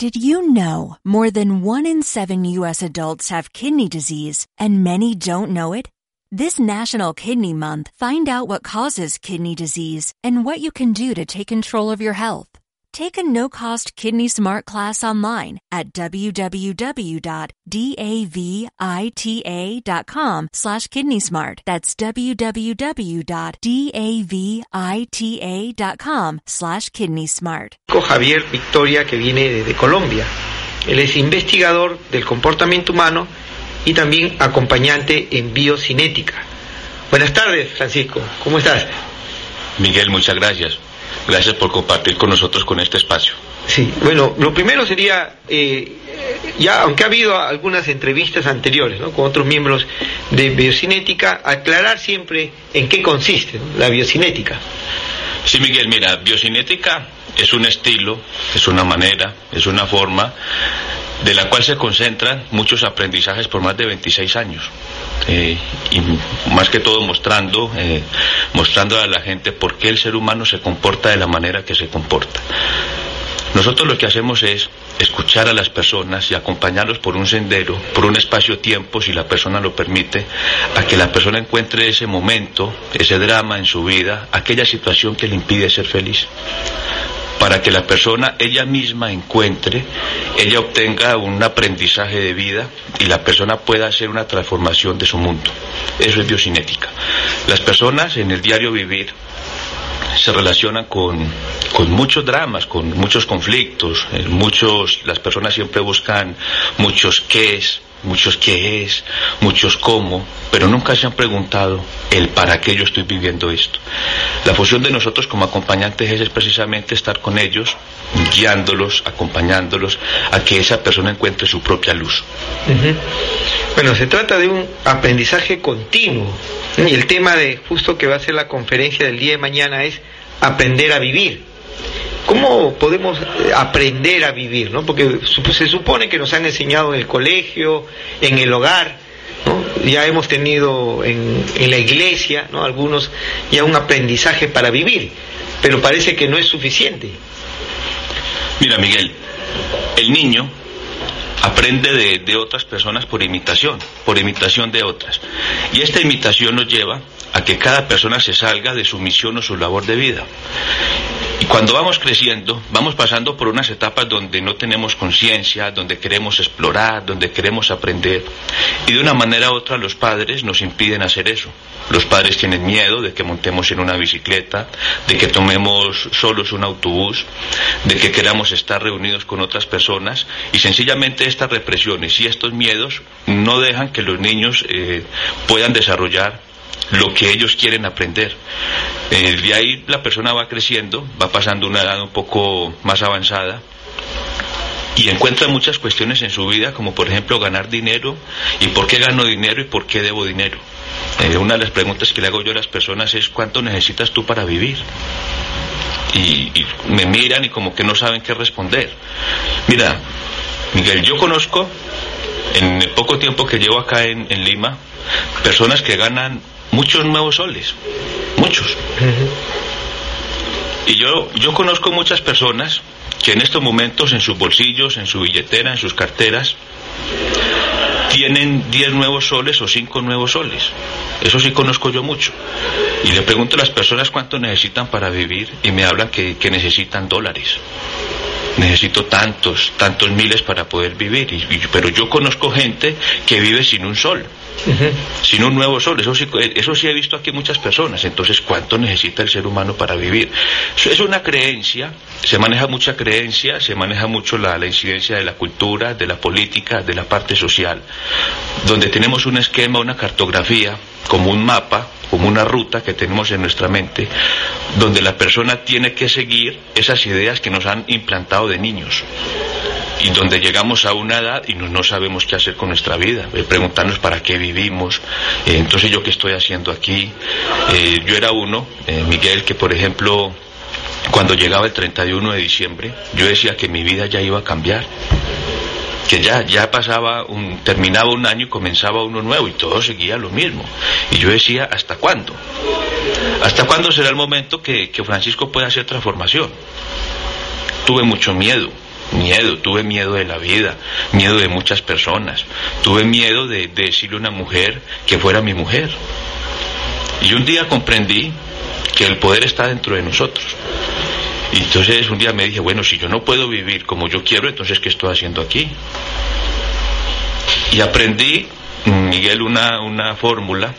Did you know more than one in seven U.S. adults have kidney disease and many don't know it? This National Kidney Month, find out what causes kidney disease and what you can do to take control of your health. Take a no-cost Kidney Smart class online at www.davita.com slash kidneysmart. That's www.davita.com slash kidneysmart. Javier Victoria, que viene de Colombia. Él es investigador del comportamiento humano y también acompañante en biocinética. Buenas tardes, Francisco. ¿Cómo estás? Miguel, muchas gracias. Gracias por compartir con nosotros con este espacio. Sí, bueno, lo primero sería, eh, ya aunque ha habido algunas entrevistas anteriores ¿no? con otros miembros de biocinética, aclarar siempre en qué consiste la biocinética. Sí, Miguel, mira, biocinética es un estilo, es una manera, es una forma de la cual se concentran muchos aprendizajes por más de 26 años. Eh, y más que todo mostrando, eh, mostrando a la gente por qué el ser humano se comporta de la manera que se comporta. Nosotros lo que hacemos es escuchar a las personas y acompañarlos por un sendero, por un espacio-tiempo, si la persona lo permite, a que la persona encuentre ese momento, ese drama en su vida, aquella situación que le impide ser feliz para que la persona ella misma encuentre, ella obtenga un aprendizaje de vida y la persona pueda hacer una transformación de su mundo. Eso es biocinética. Las personas en el diario vivir se relacionan con, con muchos dramas, con muchos conflictos, eh, muchos, las personas siempre buscan muchos qué es, muchos qué es, muchos cómo, pero nunca se han preguntado el para qué yo estoy viviendo esto. La función de nosotros como acompañantes es, precisamente estar con ellos, guiándolos, acompañándolos a que esa persona encuentre su propia luz. Bueno, se trata de un aprendizaje continuo y el tema de justo que va a ser la conferencia del día de mañana es aprender a vivir. ¿Cómo podemos eh, aprender a vivir? ¿no? Porque se supone que nos han enseñado en el colegio, en el hogar, ya hemos tenido en, la iglesia, ¿no? algunos, ya un aprendizaje para vivir, pero parece que no es suficiente. Mira, Miguel, el niño aprende de, de, otras personas por imitación, por imitación de otras. Y esta imitación nos lleva a que cada persona se salga de su misión o su labor de vida. Y cuando vamos creciendo, vamos pasando por unas etapas donde no tenemos conciencia, donde queremos explorar, donde queremos aprender. Y de una manera u otra los padres nos impiden hacer eso. Los padres tienen miedo de que montemos en una bicicleta, de que tomemos solos un autobús, de que queramos estar reunidos con otras personas. Y sencillamente estas represiones y estos miedos no dejan que los niños eh, puedan desarrollar lo que ellos quieren aprender. Eh, de ahí la persona va creciendo, va pasando una edad un poco más avanzada y encuentra muchas cuestiones en su vida, como por ejemplo ganar dinero y por qué gano dinero y por qué debo dinero. Eh, una de las preguntas que le hago yo a las personas es ¿cuánto necesitas tú para vivir? Y, me miran y como que no saben qué responder. Mira, Miguel, yo conozco en el poco tiempo que llevo acá en Lima personas que ganan muchos nuevos soles, muchos. Y yo, yo conozco muchas personas que en estos momentos en sus bolsillos, en su billetera, en sus carteras, tienen 10 nuevos soles o 5 nuevos soles. Eso sí conozco yo mucho. Y le pregunto a las personas cuánto necesitan para vivir y me hablan que, que necesitan dólares. Necesito tantos, tantos miles para poder vivir. Y, pero yo conozco gente que vive sin un sol sin un nuevo sol. Eso sí, eso sí he visto aquí muchas personas. Entonces, ¿cuánto necesita el ser humano para vivir? Es una creencia, se maneja mucha creencia, se maneja mucho la, la incidencia de la cultura, de la política, de la parte social, donde tenemos un esquema, una cartografía, como un mapa, como una ruta que tenemos en nuestra mente, donde la persona tiene que seguir esas ideas que nos han implantado de niños. Y donde llegamos a una edad y no, sabemos qué hacer con nuestra vida, eh, preguntarnos para qué vivimos, eh, entonces yo qué estoy haciendo aquí. Eh, yo era uno, Miguel, que por ejemplo, cuando llegaba el 31 de diciembre, yo decía que mi vida ya iba a cambiar que ya, ya pasaba un, terminaba un año y comenzaba uno nuevo y todo seguía lo mismo. Y yo decía, ¿hasta cuándo? ¿Hasta cuándo será el momento que, que Francisco pueda hacer transformación? Tuve mucho miedo, miedo, tuve miedo de la vida, miedo de muchas personas, tuve miedo de, decirle a una mujer que fuera mi mujer. Y un día comprendí que el poder está dentro de nosotros. Y entonces un día me dije, bueno, si yo no puedo vivir como yo quiero, entonces ¿qué estoy haciendo aquí? Y aprendí, Miguel, una, una fórmula,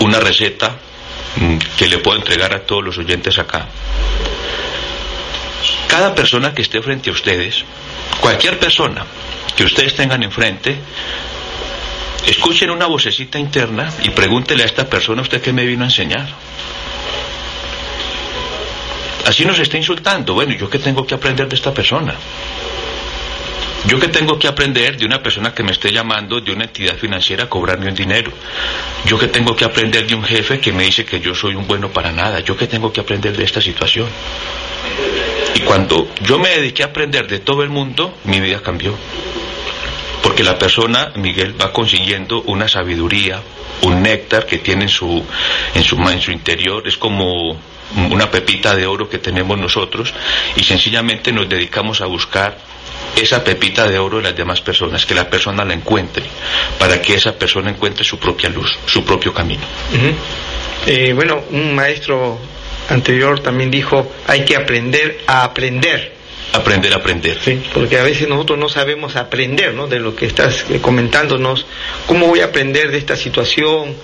una receta mm, que le puedo entregar a todos los oyentes acá. Cada persona que esté frente a ustedes, cualquier persona que ustedes tengan enfrente, escuchen una vocecita interna y pregúntele a esta persona, ¿usted qué me vino a enseñar? Así nos está insultando. Bueno, ¿yo qué tengo que aprender de esta persona? ¿Yo qué tengo que aprender de una persona que me esté llamando de una entidad financiera a cobrarme un dinero? ¿Yo qué tengo que aprender de un jefe que me dice que yo soy un bueno para nada? ¿Yo qué tengo que aprender de esta situación? Y cuando yo me dediqué a aprender de todo el mundo, mi vida cambió. Porque la persona, Miguel, va consiguiendo una sabiduría, un néctar que tiene en su, en su, en su interior, es como una pepita de oro que tenemos nosotros y sencillamente nos dedicamos a buscar esa pepita de oro de las demás personas, que la persona la encuentre, para que esa persona encuentre su propia luz, su propio camino. Eh, bueno, un maestro anterior también dijo, hay que aprender a aprender. Aprender a aprender. Sí, porque a veces nosotros no sabemos aprender, ¿no? De lo que estás eh, comentándonos, ¿cómo voy a aprender de esta situación?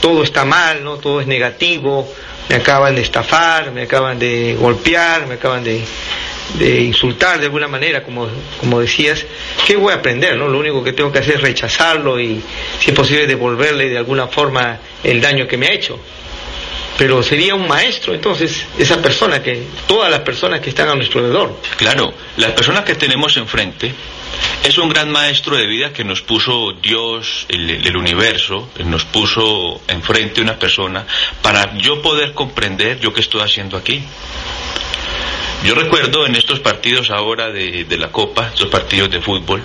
Todo está mal, ¿no? Todo es negativo, me acaban de estafar, me acaban de golpear, me acaban de, insultar de alguna manera, como, como decías, ¿qué voy a aprender? No? Lo único que tengo que hacer es rechazarlo y, si es posible, devolverle de alguna forma el daño que me ha hecho. Pero sería un maestro, entonces, esa persona, que todas las personas que están a nuestro alrededor. Claro, las personas que tenemos enfrente es un gran maestro de vida que nos puso Dios, el, universo, nos puso enfrente una persona para yo poder comprender yo qué estoy haciendo aquí. Yo recuerdo en estos partidos ahora de, la Copa, estos partidos de fútbol,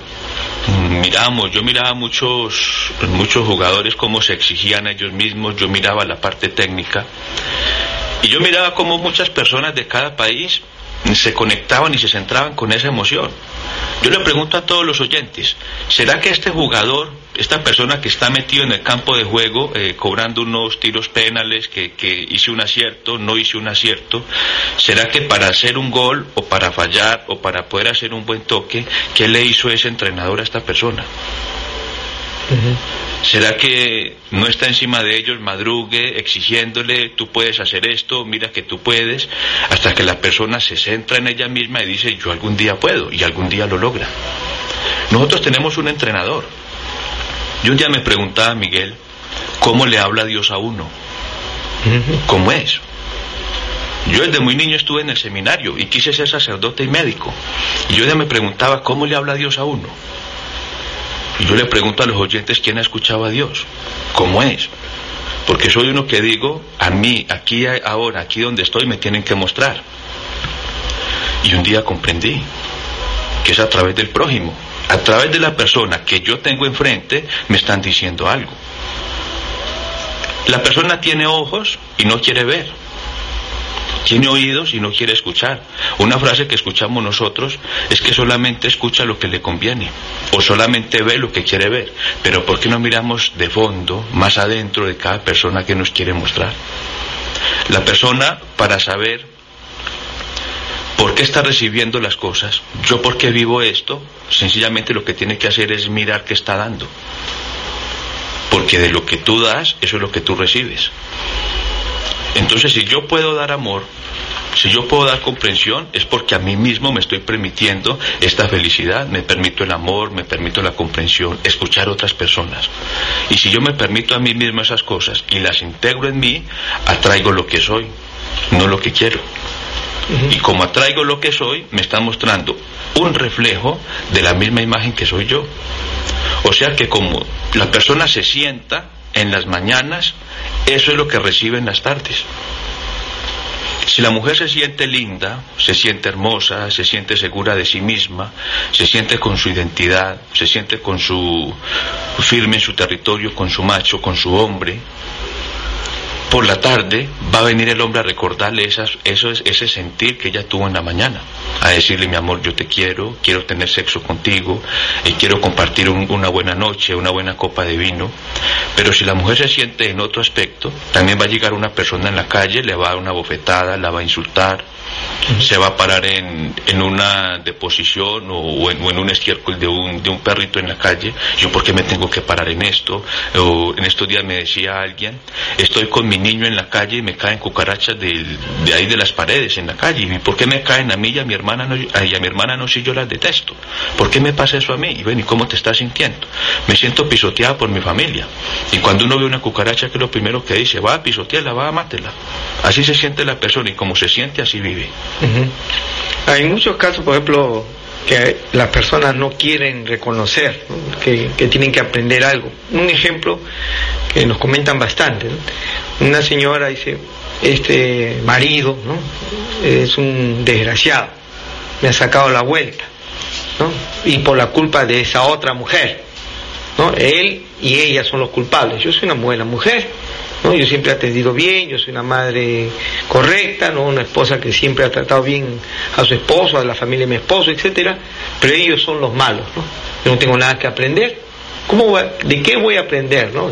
miramos, yo miraba muchos, muchos jugadores cómo se exigían a ellos mismos, yo miraba la parte técnica y yo miraba cómo muchas personas de cada país se conectaban y se centraban con esa emoción. Yo le pregunto a todos los oyentes, ¿será que este jugador, esta persona que está metido en el campo de juego, eh, cobrando unos tiros penales, que, que hice un acierto, no hice un acierto, ¿será que para hacer un gol o para fallar o para poder hacer un buen toque, qué le hizo ese entrenador a esta persona? ¿Será que no está encima de ellos, madrugue, exigiéndole, tú puedes hacer esto, mira que tú puedes, hasta que la persona se centra en ella misma y dice, yo algún día puedo, y algún día lo logra? Nosotros tenemos un entrenador. Yo un día me preguntaba a Miguel, ¿cómo le habla Dios a uno? ¿Cómo es? Yo desde muy niño estuve en el seminario y quise ser sacerdote y médico. Y yo ya me preguntaba, ¿cómo le habla Dios a uno? Yo le pregunto a los oyentes quién ha escuchado a Dios, cómo es. Porque soy uno que digo, a mí, aquí, ahora, aquí donde estoy, me tienen que mostrar. Y un día comprendí que es a través del prójimo, a través de la persona que yo tengo enfrente, me están diciendo algo. La persona tiene ojos y no quiere ver tiene oídos y no quiere escuchar. Una frase que escuchamos nosotros es que solamente escucha lo que le conviene o solamente ve lo que quiere ver. Pero ¿por qué no miramos de fondo, más adentro de cada persona que nos quiere mostrar? La persona, para saber por qué está recibiendo las cosas, yo por qué vivo esto, sencillamente lo que tiene que hacer es mirar qué está dando. Porque de lo que tú das, eso es lo que tú recibes. Entonces, si yo puedo dar amor, si yo puedo dar comprensión, es porque a mí mismo me estoy permitiendo esta felicidad, me permito el amor, me permito la comprensión, escuchar a otras personas. Y si yo me permito a mí mismo esas cosas y las integro en mí, atraigo lo que soy, no lo que quiero. Y como atraigo lo que soy, me está mostrando un reflejo de la misma imagen que soy yo. O sea que como la persona se sienta en las mañanas, eso es lo que recibe en las tardes. Si la mujer se siente linda, se siente hermosa, se siente segura de sí misma, se siente con su identidad, se siente con su firme en su territorio, con su macho, con su hombre, por la tarde va a venir el hombre a recordarle esas, eso ese sentir que ella tuvo en la mañana. a decirle mi amor yo te quiero, quiero tener sexo contigo, y quiero compartir una buena noche, una buena copa de vino. Pero si la mujer se siente en otro aspecto, también va a llegar una persona en la calle, le va a dar una bofetada, la va a insultar, se va a parar en, en una deposición o, en, un estiércol de un, de un perrito en la calle. Yo, ¿por qué me tengo que parar en esto? O en estos días me decía alguien, estoy con mi niño en la calle y me caen cucarachas de, ahí de las paredes en la calle. ¿Y por qué me caen a mí y a mi hermana no, a, y a mi hermana no si yo las detesto? ¿Por qué me pasa eso a mí? Y ven, ¿y cómo te estás sintiendo? Me siento pisoteada por mi familia. Y cuando uno ve una cucaracha, que lo primero que dice, va a pisotearla, va a mátela. Así se siente la persona y como se siente, así vive. Hay muchos casos, por ejemplo, que las personas no quieren reconocer, Que, tienen que aprender algo. Un ejemplo que nos comentan bastante. Una señora dice, este marido es un desgraciado, me ha sacado la vuelta, y por la culpa de esa otra mujer. ¿no? Él y ella son los culpables. Yo soy una buena mujer, ¿no? Yo siempre he atendido bien, yo soy una madre correcta, ¿no? Una esposa que siempre ha tratado bien a su esposo, a la familia de mi esposo, etcétera, pero ellos son los malos, ¿no? Yo no tengo nada que aprender. ¿Cómo ¿De qué voy a aprender, no?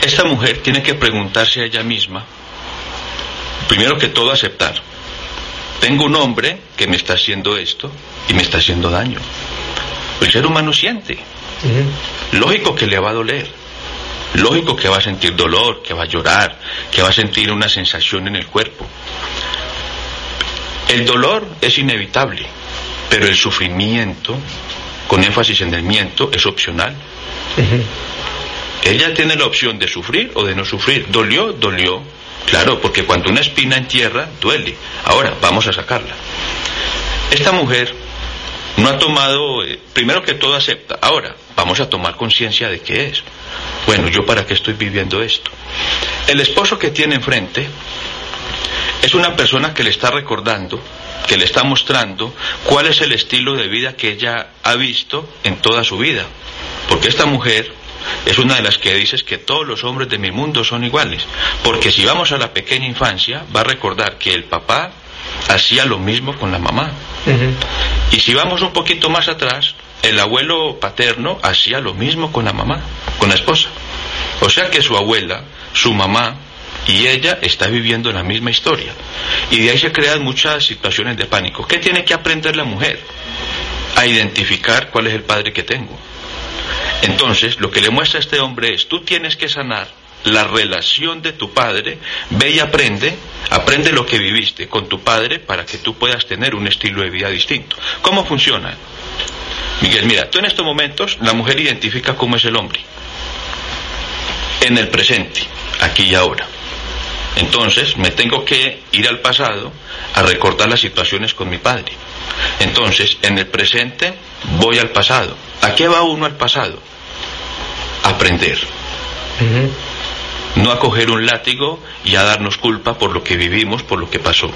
Esta mujer tiene que preguntarse a ella misma, primero que todo aceptar. Tengo un hombre que me está haciendo esto y me está haciendo daño. El ser humano siente. Lógico que le va a doler Lógico que va a sentir dolor, que va a llorar, que va a sentir una sensación en el cuerpo. El dolor es inevitable, pero el sufrimiento, con énfasis en el miento, es opcional. Ella tiene la opción de sufrir o de no sufrir. ¿Dolió? Dolió. Claro, porque cuando una espina en tierra, duele. Ahora, vamos a sacarla. Esta mujer no ha tomado, eh, primero que todo acepta. Ahora, vamos a tomar conciencia de qué es. Bueno, ¿yo para qué estoy viviendo esto? El esposo que tiene enfrente es una persona que le está recordando, que le está mostrando cuál es el estilo de vida que ella ha visto en toda su vida. Porque esta mujer es una de las que dices que todos los hombres de mi mundo son iguales. Porque si vamos a la pequeña infancia, va a recordar que el papá hacía lo mismo con la mamá. Y si vamos un poquito más atrás, el abuelo paterno hacía lo mismo con la mamá, con la esposa. O sea que su abuela, su mamá y ella está viviendo la misma historia. Y de ahí se crean muchas situaciones de pánico. ¿Qué tiene que aprender la mujer? A identificar cuál es el padre que tengo. Entonces, lo que le muestra a este hombre es, tú tienes que sanar la relación de tu padre, ve y aprende, aprende lo que viviste con tu padre para que tú puedas tener un estilo de vida distinto. ¿Cómo funciona? Miguel, mira, tú en estos momentos la mujer identifica cómo es el hombre. En el presente, aquí y ahora. Entonces me tengo que ir al pasado a recordar las situaciones con mi padre. Entonces, en el presente voy al pasado. ¿A qué va uno al pasado? Aprender. No a coger un látigo y a darnos culpa por lo que vivimos, por lo que pasó.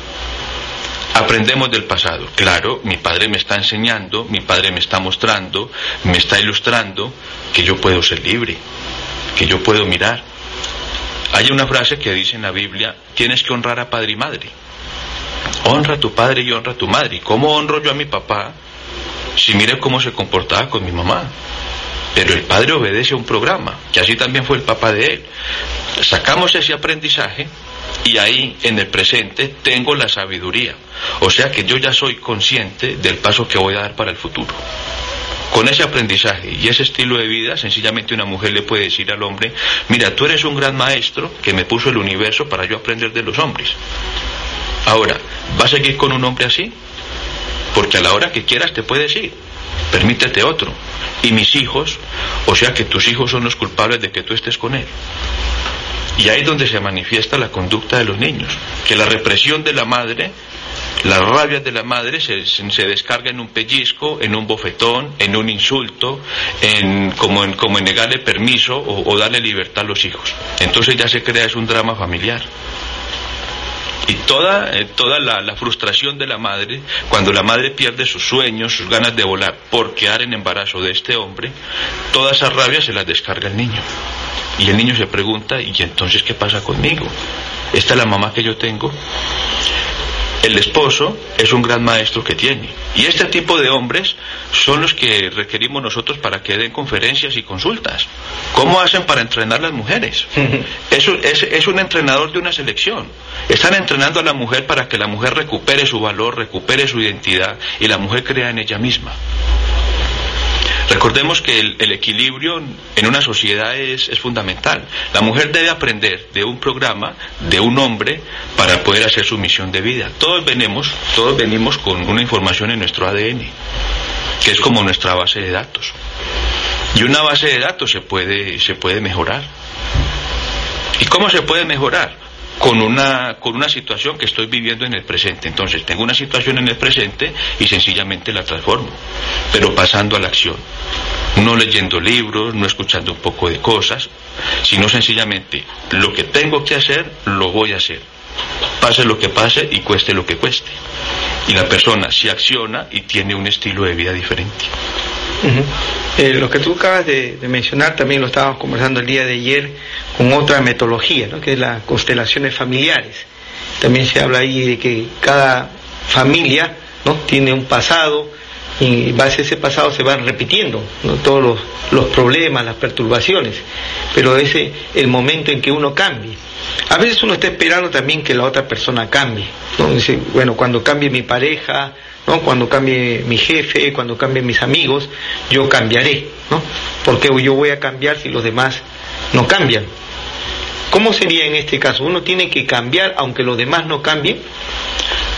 Aprendemos del pasado. Claro, mi padre me está enseñando, mi padre me está mostrando, me está ilustrando que yo puedo ser libre, que yo puedo mirar. Hay una frase que dice en la Biblia, tienes que honrar a padre y madre. Honra a tu padre y honra a tu madre. ¿Cómo honro yo a mi papá si mire cómo se comportaba con mi mamá? Pero el padre obedece a un programa, que así también fue el papá de él. Sacamos ese aprendizaje y ahí en el presente tengo la sabiduría. O sea que yo ya soy consciente del paso que voy a dar para el futuro. Con ese aprendizaje y ese estilo de vida, sencillamente una mujer le puede decir al hombre, mira, tú eres un gran maestro que me puso el universo para yo aprender de los hombres. Ahora, ¿va a seguir con un hombre así? Porque a la hora que quieras te puedes ir. Permítete otro. Y mis hijos, o sea que tus hijos son los culpables de que tú estés con él. Y ahí es donde se manifiesta la conducta de los niños, que la represión de la madre, la rabia de la madre se, se descarga en un pellizco, en un bofetón, en un insulto, en, como, en, como en negarle permiso o, darle libertad a los hijos. Entonces ya se crea es un drama familiar. Y toda, eh, toda la, la, frustración de la madre, cuando la madre pierde sus sueños, sus ganas de volar por quedar en embarazo de este hombre, toda esa rabia se la descarga el niño. Y el niño se pregunta, ¿y entonces qué pasa conmigo? ¿Esta es la mamá que yo tengo? El esposo es un gran maestro que tiene. Y este tipo de hombres son los que requerimos nosotros para que den conferencias y consultas. ¿Cómo hacen para entrenar a las mujeres? Es, es, es un entrenador de una selección. Están entrenando a la mujer para que la mujer recupere su valor, recupere su identidad y la mujer crea en ella misma. Recordemos que el, equilibrio en una sociedad es, fundamental. La mujer debe aprender de un programa, de un hombre, para poder hacer su misión de vida. Todos venimos, todos venimos con una información en nuestro ADN, que es como nuestra base de datos. Y una base de datos se puede, se puede mejorar. ¿Y cómo se puede mejorar? Con una, con una situación que estoy viviendo en el presente. Entonces, tengo una situación en el presente y sencillamente la transformo, pero pasando a la acción. No leyendo libros, no escuchando un poco de cosas, sino sencillamente lo que tengo que hacer, lo voy a hacer. Pase lo que pase y cueste lo que cueste. Y la persona se acciona y tiene un estilo de vida diferente. Eh, lo que tú acabas de, mencionar también lo estábamos conversando el día de ayer con otra metodología, que es las constelaciones familiares. También se habla ahí de que cada familia ¿no? tiene un pasado y base a ese pasado se van repitiendo todos los, los, problemas, las perturbaciones, pero ese es el momento en que uno cambie. A veces uno está esperando también que la otra persona cambie. ¿no? Dice, bueno, cuando cambie mi pareja, ¿no? Cuando cambie mi jefe, cuando cambien mis amigos, yo cambiaré, ¿no? Porque yo voy a cambiar si los demás no cambian. ¿Cómo sería en este caso? ¿Uno tiene que cambiar aunque los demás no cambien?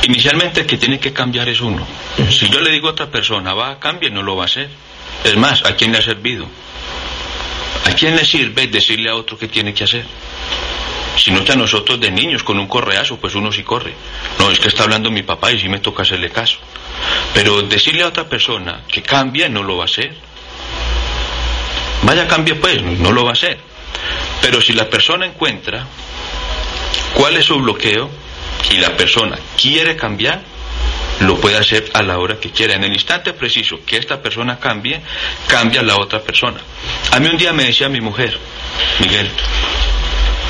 Inicialmente el que tiene que cambiar es uno. Si yo le digo a otra persona, va a cambiar, no lo va a hacer. Es más, ¿a quién le ha servido? ¿A quién le sirve decirle a otro qué tiene que hacer? Si no está nosotros de niños con un correazo, pues uno sí corre. No, es que está hablando mi papá y sí me toca hacerle caso. Pero decirle a otra persona que cambie no lo va a hacer. Vaya cambie pues, no lo va a hacer. Pero si la persona encuentra cuál es su bloqueo y la persona quiere cambiar, lo puede hacer a la hora que quiera. En el instante preciso que esta persona cambie, cambia la otra persona. A mí un día me decía mi mujer, Miguel,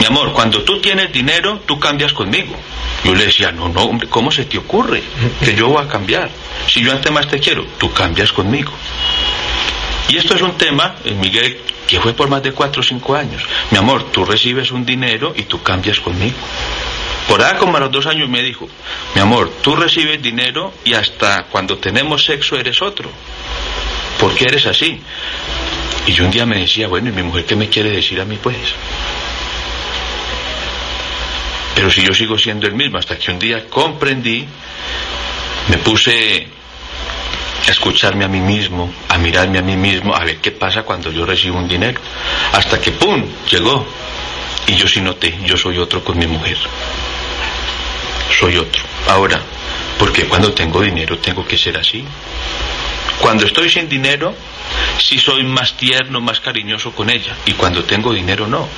mi amor, cuando tú tienes dinero, tú cambias conmigo. Yo le decía, no, no, hombre, ¿cómo se te ocurre que yo voy a cambiar? Si yo antes más te quiero, tú cambias conmigo. Y esto es un tema, eh, Miguel, que fue por más de cuatro o cinco años. Mi amor, tú recibes un dinero y tú cambias conmigo. Por ahí como a los dos años me dijo, mi amor, tú recibes dinero y hasta cuando tenemos sexo eres otro. ¿Por qué eres así? Y yo un día me decía, bueno, ¿y mi mujer qué me quiere decir a mí pues? Pero si yo sigo siendo el mismo, hasta que un día comprendí, me puse a escucharme a mí mismo, a mirarme a mí mismo, a ver qué pasa cuando yo recibo un dinero. Hasta que, ¡pum!, llegó. Y yo sí noté, yo soy otro con mi mujer. Soy otro. Ahora, porque cuando tengo dinero tengo que ser así. Cuando estoy sin dinero, sí soy más tierno, más cariñoso con ella. Y cuando tengo dinero, no.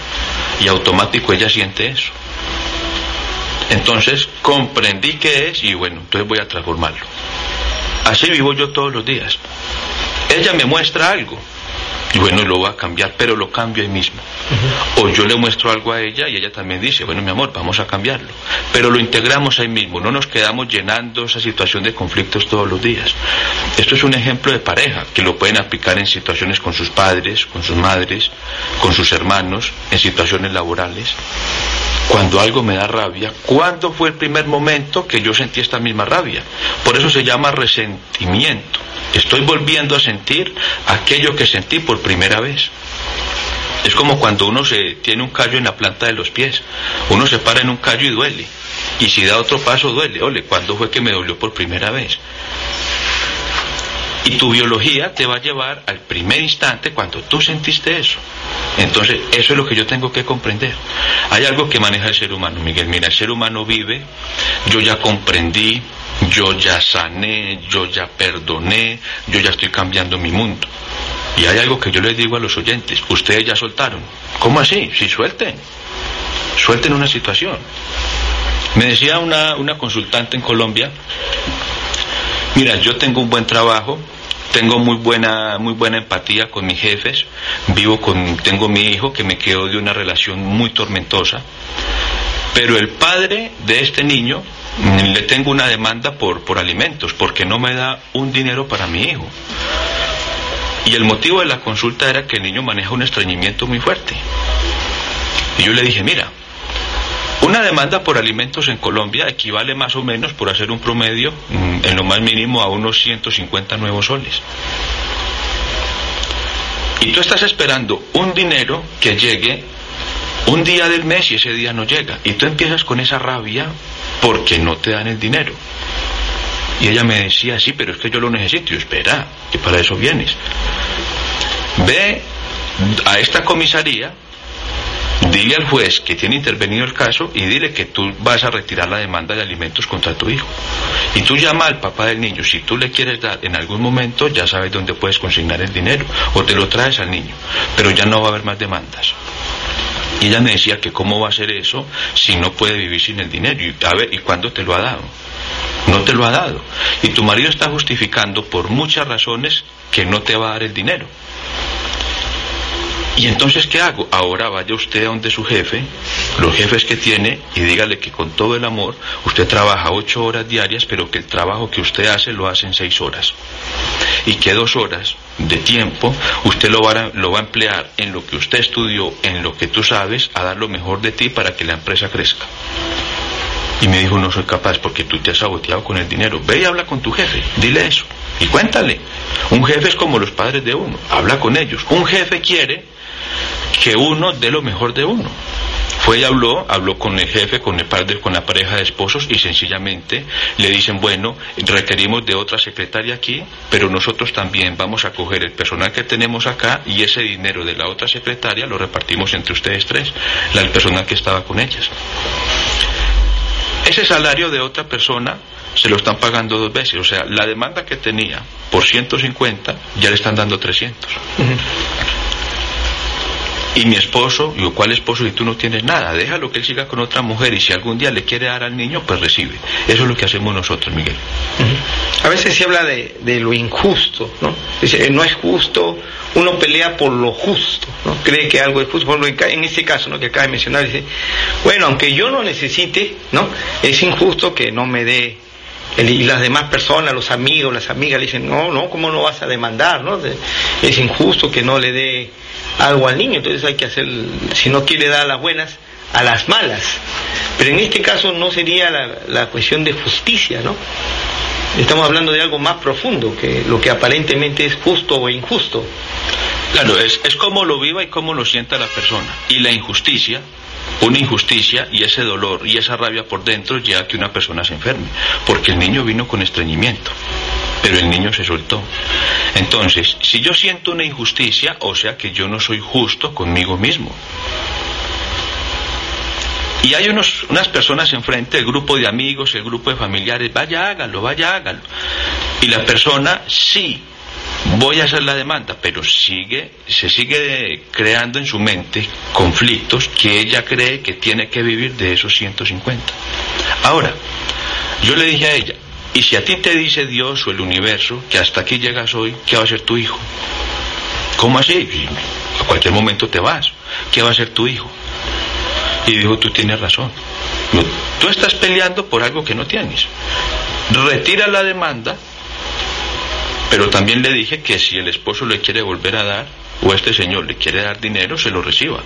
Y automático ella siente eso. Entonces comprendí qué es y bueno, entonces voy a transformarlo. Así vivo yo todos los días. Ella me muestra algo y bueno, lo va a cambiar, pero lo cambio ahí mismo. O yo le muestro algo a ella y ella también dice, bueno, mi amor, vamos a cambiarlo. Pero lo integramos ahí mismo, no nos quedamos llenando esa situación de conflictos todos los días. Esto es un ejemplo de pareja que lo pueden aplicar en situaciones con sus padres, con sus madres, con sus hermanos, en situaciones laborales cuando algo me da rabia, ¿cuándo fue el primer momento que yo sentí esta misma rabia? Por eso se llama resentimiento. Estoy volviendo a sentir aquello que sentí por primera vez. Es como cuando uno se tiene un callo en la planta de los pies. Uno se para en un callo y duele. Y si da otro paso duele. Ole, ¿cuándo fue que me dolió por primera vez? Y tu biología te va a llevar al primer instante cuando tú sentiste eso. Entonces, eso es lo que yo tengo que comprender. Hay algo que maneja el ser humano, Miguel. Mira, el ser humano vive, yo ya comprendí, yo ya sané, yo ya perdoné, yo ya estoy cambiando mi mundo. Y hay algo que yo les digo a los oyentes, ustedes ya soltaron. ¿Cómo así? Si suelten. Suelten una situación. Me decía una, una consultante en Colombia, mira, yo tengo un buen trabajo, tengo muy buena, muy buena empatía con mis jefes, vivo con, tengo mi hijo que me quedó de una relación muy tormentosa, pero el padre de este niño le tengo una demanda por, por alimentos, porque no me da un dinero para mi hijo. Y el motivo de la consulta era que el niño maneja un estreñimiento muy fuerte. Y yo le dije, mira, una demanda por alimentos en Colombia equivale más o menos, por hacer un promedio, mm, en lo más mínimo a unos 150 nuevos soles. Y tú estás esperando un dinero que llegue un día del mes y ese día no llega. Y tú empiezas con esa rabia porque no te dan el dinero. Y ella me decía, sí, pero es que yo lo necesito. Y espera, que para eso vienes. Ve a esta comisaría, dile al juez que tiene intervenido el caso y dile que tú vas a retirar la demanda de alimentos contra tu hijo. Y tú llama al papá del niño. Si tú le quieres dar en algún momento, ya sabes dónde puedes consignar el dinero. O te lo traes al niño. Pero ya no va a haber más demandas. Y ella me decía que cómo va a ser eso si no puede vivir sin el dinero. Y a ver, ¿y cuándo te lo ha dado? No te lo ha dado. Y tu marido está justificando por muchas razones que no te va a dar el dinero. Y entonces, ¿qué hago? Ahora vaya usted a donde su jefe, los jefes que tiene, y dígale que con todo el amor usted trabaja ocho horas diarias, pero que el trabajo que usted hace lo hace en seis horas. Y que dos horas de tiempo usted lo va, a, emplear en lo que usted estudió, en lo que tú sabes, a dar lo mejor de ti para que la empresa crezca. Y me dijo, no soy capaz porque tú te has saboteado con el dinero. Ve y habla con tu jefe, dile eso. Y cuéntale. Un jefe es como los padres de uno, habla con ellos. Un jefe quiere que uno dé lo mejor de uno. Fue y habló, habló con el jefe, con el padre, con la pareja de esposos y sencillamente le dicen, bueno, requerimos de otra secretaria aquí, pero nosotros también vamos a coger el personal que tenemos acá y ese dinero de la otra secretaria lo repartimos entre ustedes tres, la, el personal que estaba con ellas. Ese salario de otra persona se lo están pagando dos veces, o sea, la demanda que tenía por 150 ya le están dando 300. Y mi esposo, digo, ¿cuál esposo si tú no tienes nada? Déjalo que él siga con otra mujer y si algún día le quiere dar al niño, pues recibe. Eso es lo que hacemos nosotros, Miguel. A veces se habla de, lo injusto, ¿no? Dice, no es justo, uno pelea por lo justo, ¿no? Cree que algo es justo. En este caso, ¿no? Que acaba de mencionar, dice, bueno, aunque yo no necesite, ¿no? Es injusto que no me dé y las demás personas, los amigos, las amigas le dicen, no, no, ¿cómo no vas a demandar? ¿no? Es injusto que no le dé algo al niño, entonces hay que hacer, si no quiere dar a las buenas, a las malas. Pero en este caso no sería la, cuestión de justicia, ¿no? Estamos hablando de algo más profundo que lo que aparentemente es justo o injusto. Claro, es, es como lo viva y cómo lo sienta la persona. Y la injusticia, una injusticia y ese dolor y esa rabia por dentro lleva a que una persona se enferme, porque el niño vino con estreñimiento pero el niño se soltó. Entonces, si yo siento una injusticia, o sea que yo no soy justo conmigo mismo. Y hay unos, unas personas enfrente, el grupo de amigos, el grupo de familiares, vaya hágalo, vaya hágalo. Y la persona sí, voy a hacer la demanda, pero sigue, se sigue creando en su mente conflictos que ella cree que tiene que vivir de esos 150. Ahora, yo le dije a ella, y si a ti te dice Dios o el universo que hasta aquí llegas hoy, ¿qué va a ser tu hijo? ¿Cómo así? A cualquier momento te vas. ¿Qué va a ser tu hijo? Y dijo, tú tienes razón. Tú estás peleando por algo que no tienes. Retira la demanda, pero también le dije que si el esposo le quiere volver a dar, o este señor le quiere dar dinero, se lo reciba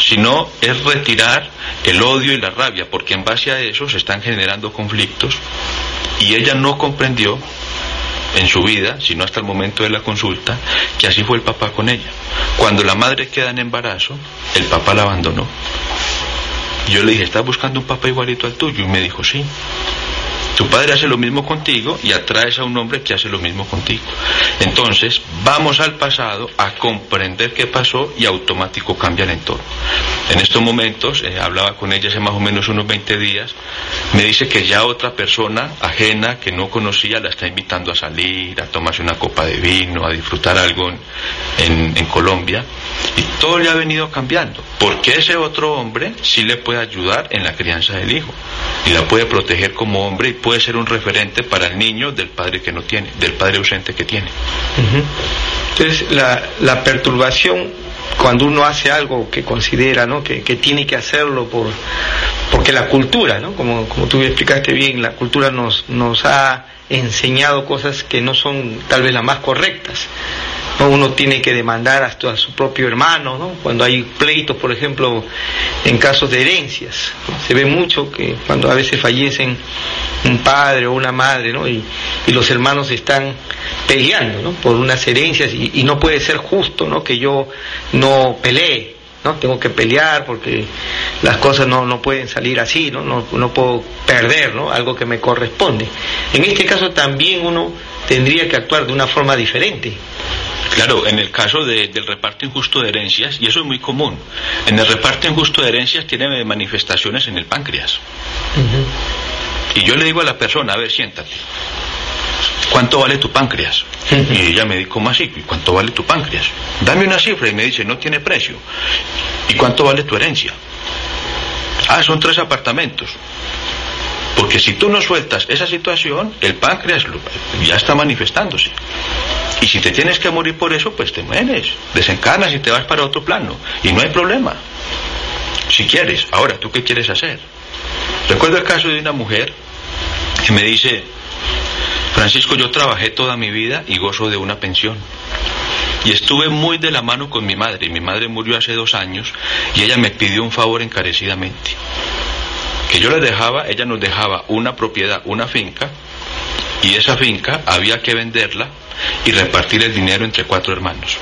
sino es retirar el odio y la rabia, porque en base a eso se están generando conflictos y ella no comprendió en su vida, sino hasta el momento de la consulta, que así fue el papá con ella. Cuando la madre queda en embarazo, el papá la abandonó. Yo le dije, ¿estás buscando un papá igualito al tuyo? Y me dijo, sí. Tu padre hace lo mismo contigo y atraes a un hombre que hace lo mismo contigo. Entonces, vamos al pasado a comprender qué pasó y automático cambia el entorno. En estos momentos, eh, hablaba con ella hace más o menos unos 20 días, me dice que ya otra persona ajena que no conocía la está invitando a salir, a tomarse una copa de vino, a disfrutar algo en, en Colombia. Y todo le ha venido cambiando, porque ese otro hombre sí le puede ayudar en la crianza del hijo y la puede proteger como hombre y puede ser un referente para el niño del padre que no tiene, del padre ausente que tiene. Entonces, la, perturbación cuando uno hace algo que considera ¿no? que, tiene que hacerlo por porque la cultura, ¿no? como, como tú explicaste bien, la cultura nos, nos ha enseñado cosas que no son tal vez las más correctas. Uno tiene que demandar hasta a su propio hermano, ¿no? cuando hay pleitos, por ejemplo, en casos de herencias. Se ve mucho que cuando a veces fallecen un padre o una madre ¿no? y, los hermanos están peleando ¿no? por unas herencias y, y, no puede ser justo ¿no? que yo no pelee. ¿no? Tengo que pelear porque las cosas no, no pueden salir así, ¿no? No, no puedo perder ¿no? algo que me corresponde. En este caso también uno tendría que actuar de una forma diferente. Claro, en el caso del reparto injusto de herencias, y eso es muy común, en el reparto injusto de herencias tiene manifestaciones en el páncreas. Y yo le digo a la persona, a ver, siéntate. ¿Cuánto vale tu páncreas? Y ella me dice, ¿cómo así? ¿Cuánto vale tu páncreas? Dame una cifra y me dice, no tiene precio. ¿Y cuánto vale tu herencia? Ah, son tres apartamentos. Porque si tú no sueltas esa situación, el páncreas ya está manifestándose. Y si te tienes que morir por eso, pues te mueres, desencarnas y te vas para otro plano. Y no hay problema. Si quieres, ahora, ¿tú qué quieres hacer? Recuerdo el caso de una mujer que me dice, Francisco, yo trabajé toda mi vida y gozo de una pensión. Y estuve muy de la mano con mi madre. Mi madre murió hace dos años y ella me pidió un favor encarecidamente. Que yo le dejaba, ella nos dejaba una propiedad, una finca, y esa finca había que venderla y repartir el dinero entre cuatro hermanos.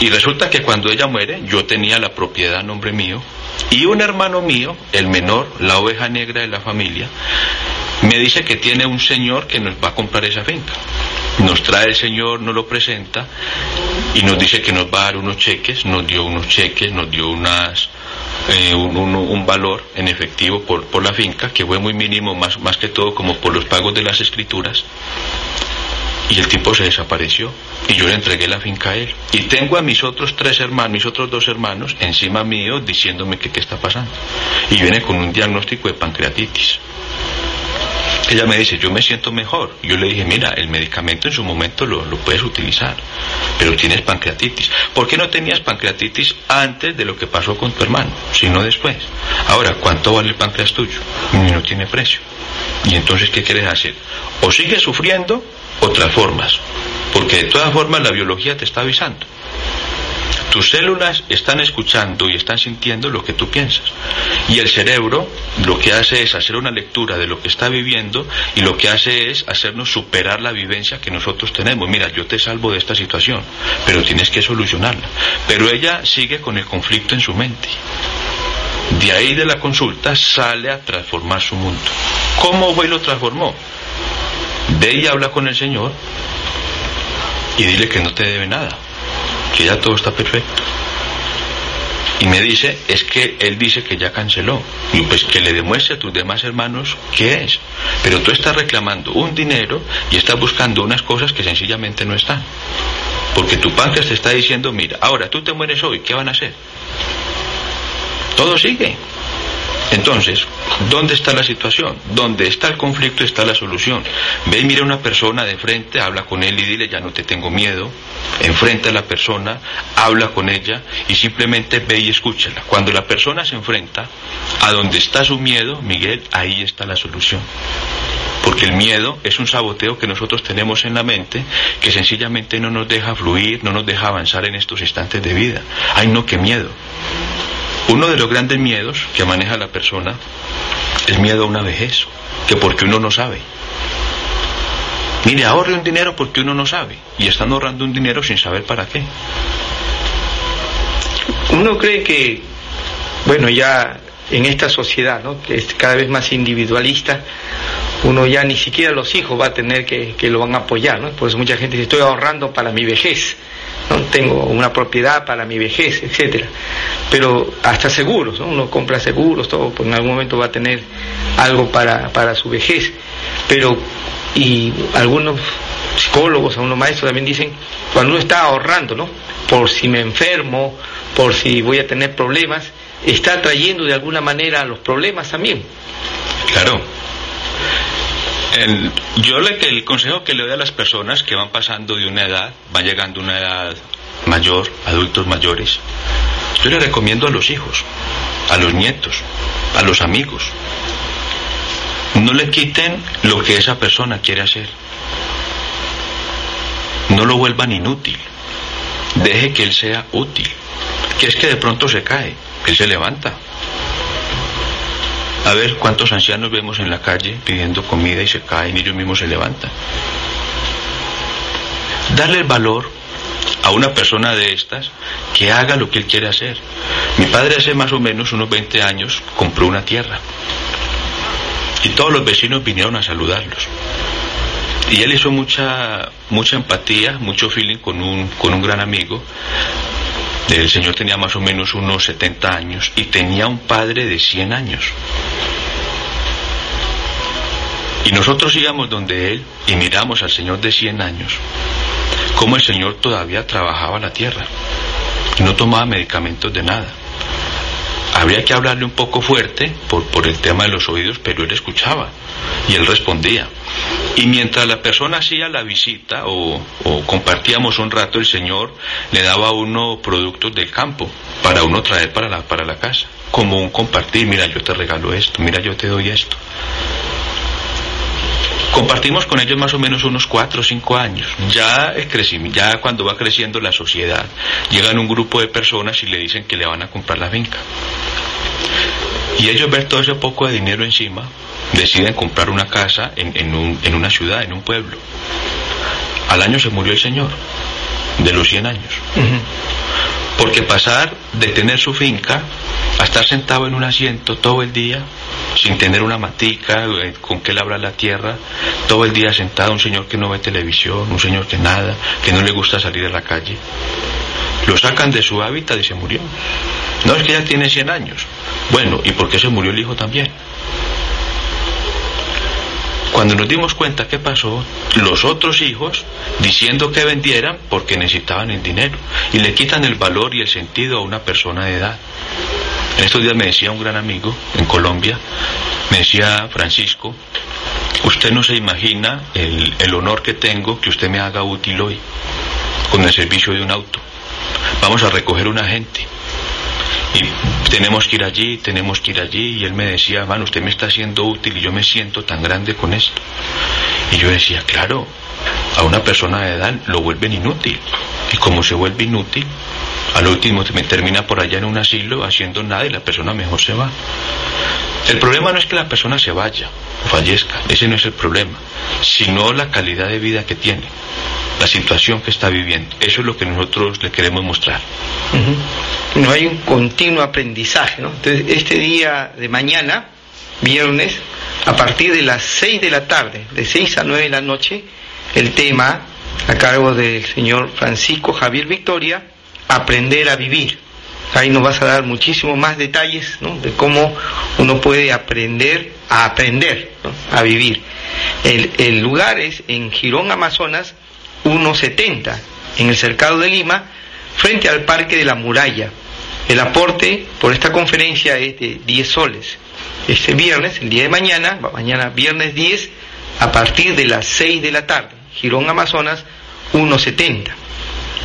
Y resulta que cuando ella muere, yo tenía la propiedad a nombre mío y un hermano mío, el menor, la oveja negra de la familia, me dice que tiene un señor que nos va a comprar esa finca. Nos trae el señor, nos lo presenta y nos dice que nos va a dar unos cheques, nos dio unos cheques, nos dio unas, eh, un, valor en efectivo por, por, la finca, que fue muy mínimo, más, más que todo como por los pagos de las escrituras. Y el tipo se desapareció y yo le entregué la finca a él. Y tengo a mis otros tres hermanos, mis otros dos hermanos encima mío diciéndome qué está pasando. Y viene con un diagnóstico de pancreatitis. Ella me dice, yo me siento mejor. Yo le dije, mira, el medicamento en su momento lo, lo, puedes utilizar, pero tienes pancreatitis. ¿Por qué no tenías pancreatitis antes de lo que pasó con tu hermano, sino después? Ahora, ¿cuánto vale el páncreas tuyo? No tiene precio. ¿Y entonces qué quieres hacer? O sigues sufriendo otras formas, porque de todas formas la biología te está avisando. Tus células están escuchando y están sintiendo lo que tú piensas. Y el cerebro lo que hace es hacer una lectura de lo que está viviendo y lo que hace es hacernos superar la vivencia que nosotros tenemos. Mira, yo te salvo de esta situación, pero tienes que solucionarla. Pero ella sigue con el conflicto en su mente. De ahí de la consulta sale a transformar su mundo. ¿Cómo fue y lo transformó? Ve y habla con el Señor y dile que no te debe nada, que ya todo está perfecto. Y me dice, es que él dice que ya canceló. Y pues que le demuestre a tus demás hermanos qué es. Pero tú estás reclamando un dinero y estás buscando unas cosas que sencillamente no están. Porque tu páncreas te está diciendo, mira, ahora tú te mueres hoy, ¿qué van a hacer? Todo sigue. Entonces, ¿dónde está la situación? ¿Dónde está el conflicto está la solución. Ve y mira a una persona de frente, habla con él y dile, ya no te tengo miedo. Enfrenta a la persona, habla con ella y simplemente ve y escúchala. Cuando la persona se enfrenta a donde está su miedo, Miguel, ahí está la solución. Porque el miedo es un saboteo que nosotros tenemos en la mente que sencillamente no nos deja fluir, no nos deja avanzar en estos instantes de vida. Ay, no, qué miedo. Uno de los grandes miedos que maneja la persona es miedo a una vejez, que porque uno no sabe. Mire, ahorre un dinero porque uno no sabe y están ahorrando un dinero sin saber para qué. Uno cree que, bueno, ya en esta sociedad, que es cada vez más individualista, uno ya ni siquiera los hijos va a tener que, que lo van a apoyar, ¿no? Por eso mucha gente dice, estoy ahorrando para mi vejez. ¿No? tengo una propiedad para mi vejez, etcétera. Pero hasta seguros, ¿no? uno compra seguros, todo, pues en algún momento va a tener algo para, para su vejez. Pero, y algunos psicólogos, algunos maestros también dicen, cuando uno está ahorrando, ¿no? Por si me enfermo, por si voy a tener problemas, está trayendo de alguna manera los problemas también. Claro, yo le, el consejo que le doy a las personas que van pasando de una edad, van llegando a una edad mayor, adultos mayores, yo le recomiendo a los hijos, a los nietos, a los amigos, no le quiten lo que esa persona quiere hacer. No lo vuelvan inútil. Deje que él sea útil. Que es que de pronto se cae, él se levanta. A ver cuántos ancianos vemos en la calle pidiendo comida y se caen y ellos mismos se levantan. Darle el valor a una persona de estas que haga lo que él quiere hacer. Mi padre hace más o menos unos 20 años compró una tierra y todos los vecinos vinieron a saludarlos. Y él hizo mucha, mucha empatía, mucho feeling con un, con un gran amigo. El señor tenía más o menos unos 70 años y tenía un padre de 100 años. Y nosotros íbamos donde él y miramos al señor de 100 años, cómo el señor todavía trabajaba la tierra, no tomaba medicamentos de nada habría que hablarle un poco fuerte por, por el tema de los oídos, pero él escuchaba y él respondía. Y mientras la persona hacía la visita o, compartíamos un rato, el Señor le daba a uno productos del campo para uno traer para la, para la casa, como un compartir, mira yo te regalo esto, mira yo te doy esto. Compartimos con ellos más o menos unos cuatro o cinco años. Ya, ya cuando va creciendo la sociedad, llegan un grupo de personas y le dicen que le van a comprar la finca. Y ellos ven todo ese poco de dinero encima, deciden comprar una casa en, una ciudad, en un pueblo. Al año se murió el señor, de los 100 años. Porque pasar de tener su finca a estar sentado en un asiento todo el día, sin tener una matica eh, con que labrar la tierra, todo el día sentado, un señor que no ve televisión, un señor que nada, que no le gusta salir a la calle. Lo sacan de su hábitat y se murió. No es que ya tiene 100 años. Bueno, ¿y por qué se murió el hijo también? Cuando nos dimos cuenta qué pasó, los otros hijos diciendo que vendieran porque necesitaban el dinero y le quitan el valor y el sentido a una persona de edad. En estos días me decía un gran amigo en Colombia, me decía Francisco, usted no se imagina el, el honor que tengo que usted me haga útil hoy con el servicio de un auto. Vamos a recoger una gente y tenemos que ir allí, tenemos que ir allí, y él me decía, man, usted me está haciendo útil y yo me siento tan grande con esto. Y yo decía, claro, a una persona de edad lo vuelven inútil, y como se vuelve inútil, al último termina por allá en un asilo haciendo nada y la persona mejor se va. El problema no es que la persona se vaya o fallezca, ese no es el problema, sino la calidad de vida que tiene, la situación que está viviendo. Eso es lo que nosotros le queremos mostrar. No hay un continuo aprendizaje, ¿no? Entonces, este día de mañana, viernes, a partir de las 6 de la tarde, de 6 a 9 de la noche, el tema a cargo del señor Francisco Javier Victoria, aprender a vivir. Ahí nos vas a dar muchísimos más detalles de cómo uno puede aprender a aprender, a vivir. El, lugar es en Girón, Amazonas, 170, en el cercado de Lima, frente al Parque de la Muralla. El aporte por esta conferencia es de 10 soles. Este viernes, el día de mañana, mañana viernes 10, a partir de las 6 de la tarde, Girón, Amazonas, 170.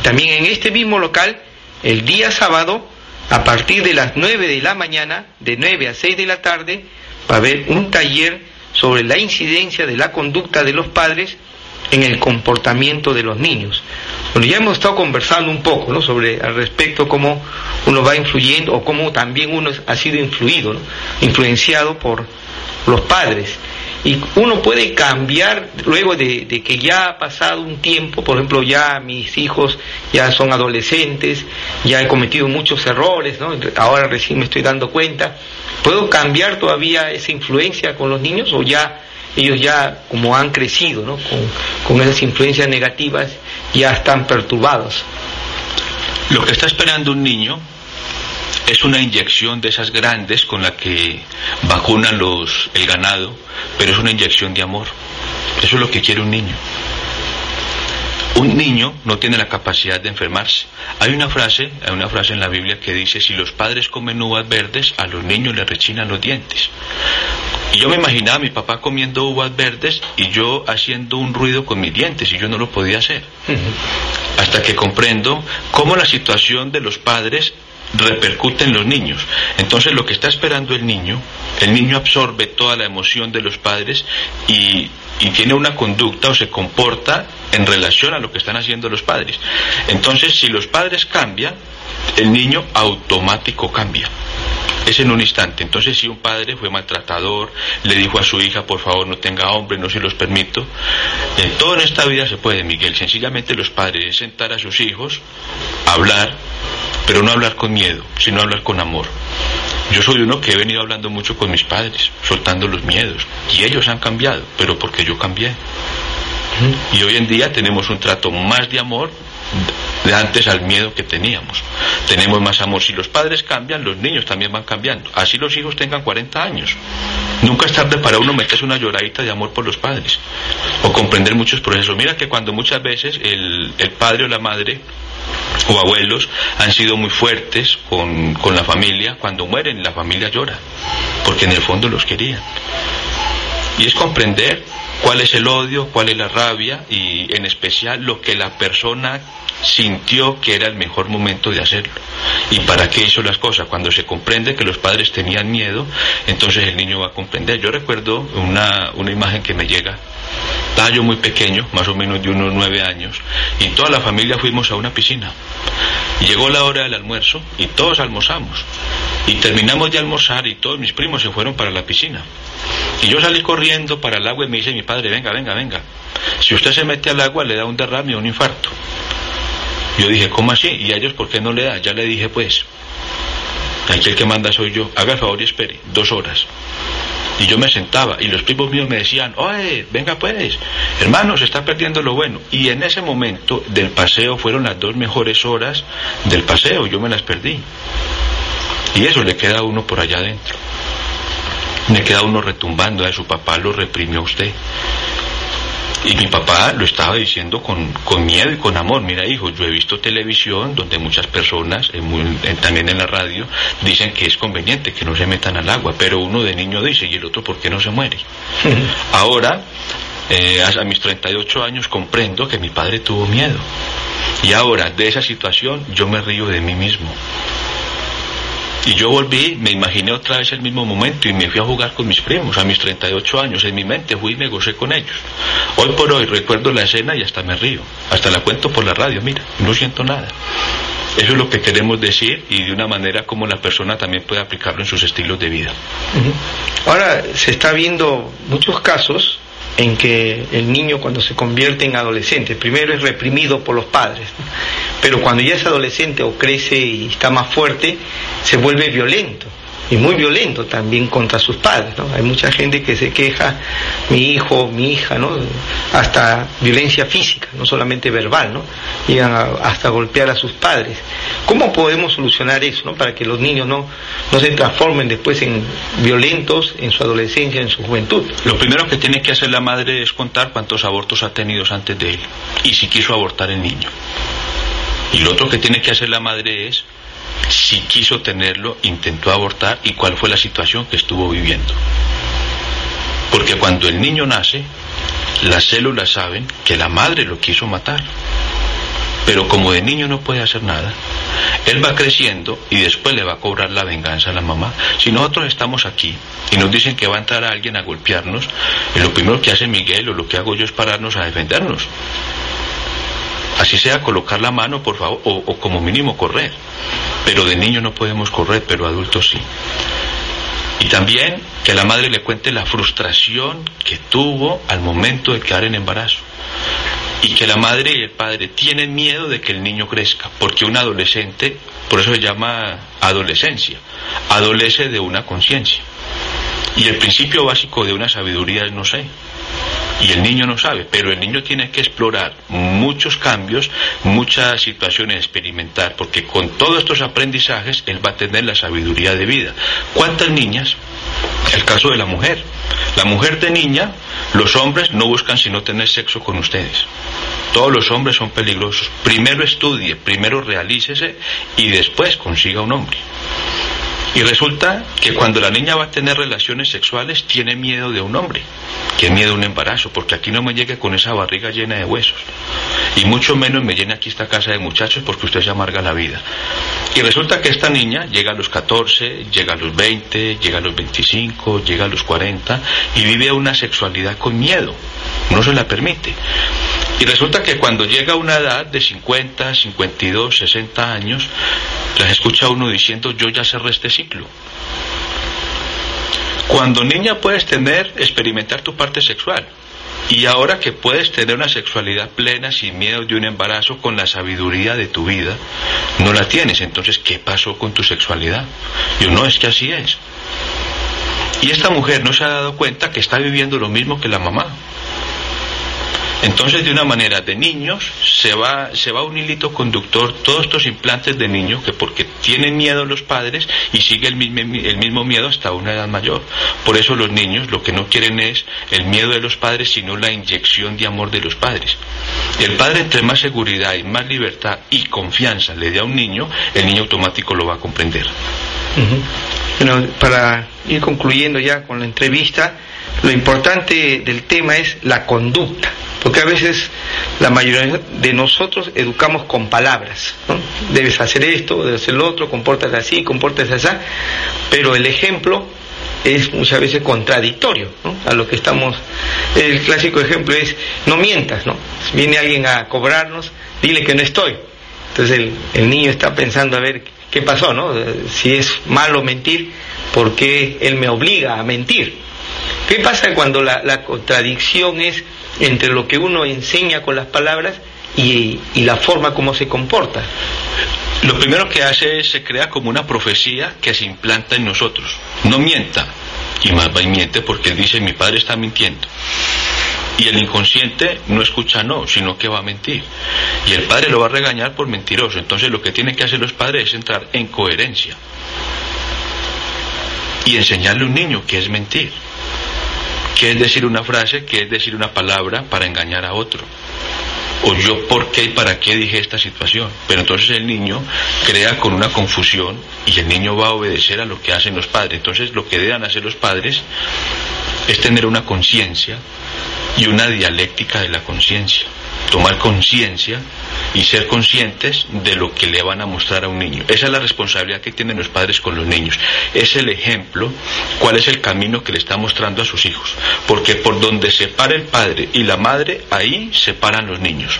También en este mismo local, el día sábado, a partir de las 9 de la mañana, de 9 a 6 de la tarde, va a haber un taller sobre la incidencia de la conducta de los padres en el comportamiento de los niños. Bueno, ya hemos estado conversando un poco ¿no? sobre al respecto cómo uno va influyendo o cómo también uno ha sido influido, influenciado por los padres y uno puede cambiar luego de, que ya ha pasado un tiempo, por ejemplo, ya mis hijos ya son adolescentes, ya he cometido muchos errores, ¿no? ahora recién me estoy dando cuenta, ¿puedo cambiar todavía esa influencia con los niños o ya ellos ya como han crecido ¿no? con, con esas influencias negativas ya están perturbados? Lo que está esperando un niño es una inyección de esas grandes con la que vacunan los, el ganado, pero es una inyección de amor. Eso es lo que quiere un niño. Un niño no tiene la capacidad de enfermarse. Hay una frase, hay una frase en la Biblia que dice, si los padres comen uvas verdes, a los niños les rechinan los dientes. Y yo me imaginaba a mi papá comiendo uvas verdes y yo haciendo un ruido con mis dientes y yo no lo podía hacer. hasta que comprendo cómo la situación de los padres repercute en los niños. Entonces lo que está esperando el niño, el niño absorbe toda la emoción de los padres y, tiene una conducta o se comporta en relación a lo que están haciendo los padres. Entonces si los padres cambian, el niño automático cambia. Es en un instante. Entonces, si un padre fue maltratador, le dijo a su hija, por favor, no tenga hombre, no se los permito. En todo en esta vida se puede, Miguel. Sencillamente los padres sentar a sus hijos, hablar, pero no hablar con miedo, sino hablar con amor. Yo soy uno que he venido hablando mucho con mis padres, soltando los miedos, y ellos han cambiado, pero porque yo cambié. Y hoy en día tenemos un trato más de amor de antes al miedo que teníamos. Tenemos más amor. Si los padres cambian, los niños también van cambiando. Así los hijos tengan 40 años. Nunca es tarde para uno meterse una lloradita de amor por los padres o comprender muchos procesos. Mira que cuando muchas veces el, el padre o la madre o abuelos han sido muy fuertes con, con la familia, cuando mueren la familia llora, porque en el fondo los querían. Y es comprender cuál es el odio, cuál es la rabia y en especial lo que la persona sintió que era el mejor momento de hacerlo. ¿Y para qué hizo las cosas? Cuando se comprende que los padres tenían miedo, entonces el niño va a comprender. Yo recuerdo una, una imagen que me llega estaba yo muy pequeño, más o menos de unos nueve años, y toda la familia fuimos a una piscina. Llegó la hora del almuerzo y todos almorzamos. Y terminamos de almorzar y todos mis primos se fueron para la piscina. Y yo salí corriendo para el agua y me dice mi padre, venga, venga, venga. Si usted se mete al agua le da un derrame o un infarto. Yo dije, ¿cómo así? ¿Y a ellos por qué no le da? Ya le dije, pues, aquí el que manda soy yo. Haga el favor y espere, dos horas. Y yo me sentaba y los primos míos me decían, oye, venga pues, hermano, se está perdiendo lo bueno. Y en ese momento del paseo fueron las dos mejores horas del paseo, yo me las perdí. Y eso le queda a uno por allá adentro. Le queda uno retumbando, a su papá lo reprimió a usted. Y mi papá lo estaba diciendo con, miedo y con amor. Mira, hijo, yo he visto televisión donde muchas personas, también en la radio, dicen que es conveniente que no se metan al agua, pero uno de niño dice, ¿y el otro por qué no se muere? Ahora, eh, a mis 38 años, comprendo que mi padre tuvo miedo. Y ahora, de esa situación, yo me río de mí mismo. Y yo volví, me imaginé otra vez el mismo momento y me fui a jugar con mis primos a mis 38 años. En mi mente fui y me gocé con ellos. Hoy por hoy recuerdo la escena y hasta me río. Hasta la cuento por la radio, mira, no siento nada. Eso es lo que queremos decir y de una manera como la persona también puede aplicarlo en sus estilos de vida. Ahora se está viendo muchos casos en que el niño cuando se convierte en adolescente, primero es reprimido por los padres, pero cuando ya es adolescente o crece y está más fuerte, se vuelve violento y muy violento también contra sus padres. ¿no? Hay mucha gente que se queja, mi hijo, mi hija, ¿no? hasta violencia física, no solamente verbal, ¿no? llegan hasta golpear a sus padres. ¿Cómo podemos solucionar eso ¿no? para que los niños no, no se transformen después en violentos en su adolescencia, en su juventud? Lo primero que tiene que hacer la madre es contar cuántos abortos ha tenido antes de él y si quiso abortar el niño. Y lo otro que tiene que hacer la madre es si quiso tenerlo, intentó abortar y cuál fue la situación que estuvo viviendo. Porque cuando el niño nace, las células saben que la madre lo quiso matar. Pero como de niño no puede hacer nada, él va creciendo y después le va a cobrar la venganza a la mamá. Si nosotros estamos aquí y nos dicen que va a entrar alguien a golpearnos, lo primero que hace Miguel o lo que hago yo es pararnos a defendernos. Así sea colocar la mano, por favor, o, como mínimo correr. Pero de niño no podemos correr, pero adultos sí. Y también que la madre le cuente la frustración que tuvo al momento de quedar en embarazo. Y que la madre y el padre tienen miedo de que el niño crezca, porque un adolescente, por eso se llama adolescencia, adolece de una conciencia. Y el principio básico de una sabiduría es no sé. Y el niño no sabe, pero el niño tiene que explorar muchos cambios, muchas situaciones, experimentar, porque con todos estos aprendizajes él va a tener la sabiduría de vida. ¿Cuántas niñas? El caso de la mujer. La mujer de niña, los hombres no buscan sino tener sexo con ustedes. Todos los hombres son peligrosos. Primero estudie, primero realícese y después consiga un hombre. Y resulta que cuando la niña va a tener relaciones sexuales tiene miedo de un hombre, que miedo un embarazo, porque aquí no me llegue con esa barriga llena de huesos. y mucho menos me llene aquí esta casa de muchachos porque usted se amarga la vida. Y resulta que esta niña llega a los 14, llega a los 20, llega a los 25, llega a los 40 y vive una sexualidad con miedo, no se la permite. Y resulta que cuando llega a una edad de 50, 52, 60 años, las escucha uno diciendo yo ya cerré este ciclo. Cuando niña puedes tener, experimentar tu parte sexual. Y ahora que puedes tener una sexualidad plena sin miedo de un embarazo con la sabiduría de tu vida, no la tienes. Entonces, ¿qué pasó con tu sexualidad? Yo no, es que así es. Y esta mujer no se ha dado cuenta que está viviendo lo mismo que la mamá. Entonces, de una manera de niños, se va, se va un hilito conductor, todos estos implantes de niños, que porque tienen miedo los padres y sigue el mismo, el mismo miedo hasta una edad mayor. Por eso los niños lo que no quieren es el miedo de los padres, sino la inyección de amor de los padres. El padre, entre más seguridad y más libertad y confianza le dé a un niño, el niño automático lo va a comprender. Bueno, para ir concluyendo ya con la entrevista, lo importante del tema es la conducta porque a veces la mayoría de nosotros educamos con palabras, ¿no? Debes hacer esto, debes hacer lo otro, compórtate así, compórtate así, pero el ejemplo es muchas veces contradictorio ¿no? a lo que estamos. El clásico ejemplo es no mientas, ¿no? Viene alguien a cobrarnos, dile que no estoy. Entonces el, el niño está pensando a ver qué pasó, ¿no? Si es malo mentir, ¿por qué él me obliga a mentir? ¿Qué pasa cuando la, contradicción es entre lo que uno enseña con las palabras y, la forma como se comporta. Lo primero que hace es se crea como una profecía que se implanta en nosotros. No mienta. Y más va y miente porque dice mi padre está mintiendo. Y el inconsciente no escucha no, sino que va a mentir. Y el padre lo va a regañar por mentiroso. Entonces lo que tienen que hacer los padres es entrar en coherencia. Y enseñarle a un niño que es mentir qué es decir una frase, qué es decir una palabra para engañar a otro. O yo por qué y para qué dije esta situación. Pero entonces el niño crea con una confusión y el niño va a obedecer a lo que hacen los padres. Entonces lo que deben hacer los padres es tener una conciencia y una dialéctica de la conciencia. Tomar conciencia y ser conscientes de lo que le van a mostrar a un niño. Esa es la responsabilidad que tienen los padres con los niños. Es el ejemplo, cuál es el camino que le está mostrando a sus hijos. Porque por donde se para el padre y la madre, ahí se paran los niños.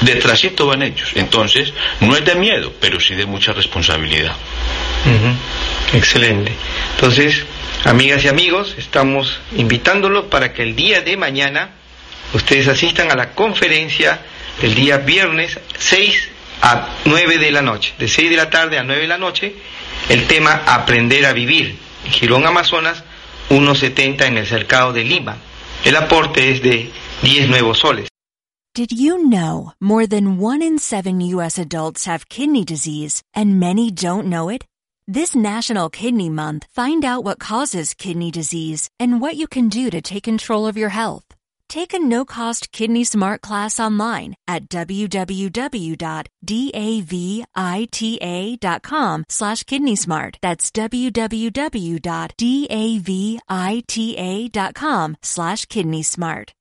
Detrásito van ellos. Entonces, no es de miedo, pero sí de mucha responsabilidad. Excelente. Entonces, amigas y amigos, estamos invitándolos para que el día de mañana ustedes asistan a la conferencia el día viernes 6 a 9 de la noche, de 6 de la tarde a 9 de la noche, el tema Aprender a Vivir, en Girón, Amazonas, 1.70 en el cercado de Lima. El aporte es de 10 nuevos soles. Did you know more than one in seven U.S. adults have kidney disease and many don't know it? This National Kidney Month, find out what causes kidney disease and what you can do to take control of your health. Take a no-cost Kidney Smart class online at www.davita.com slash kidneysmart. That's www.davita.com slash kidneysmart.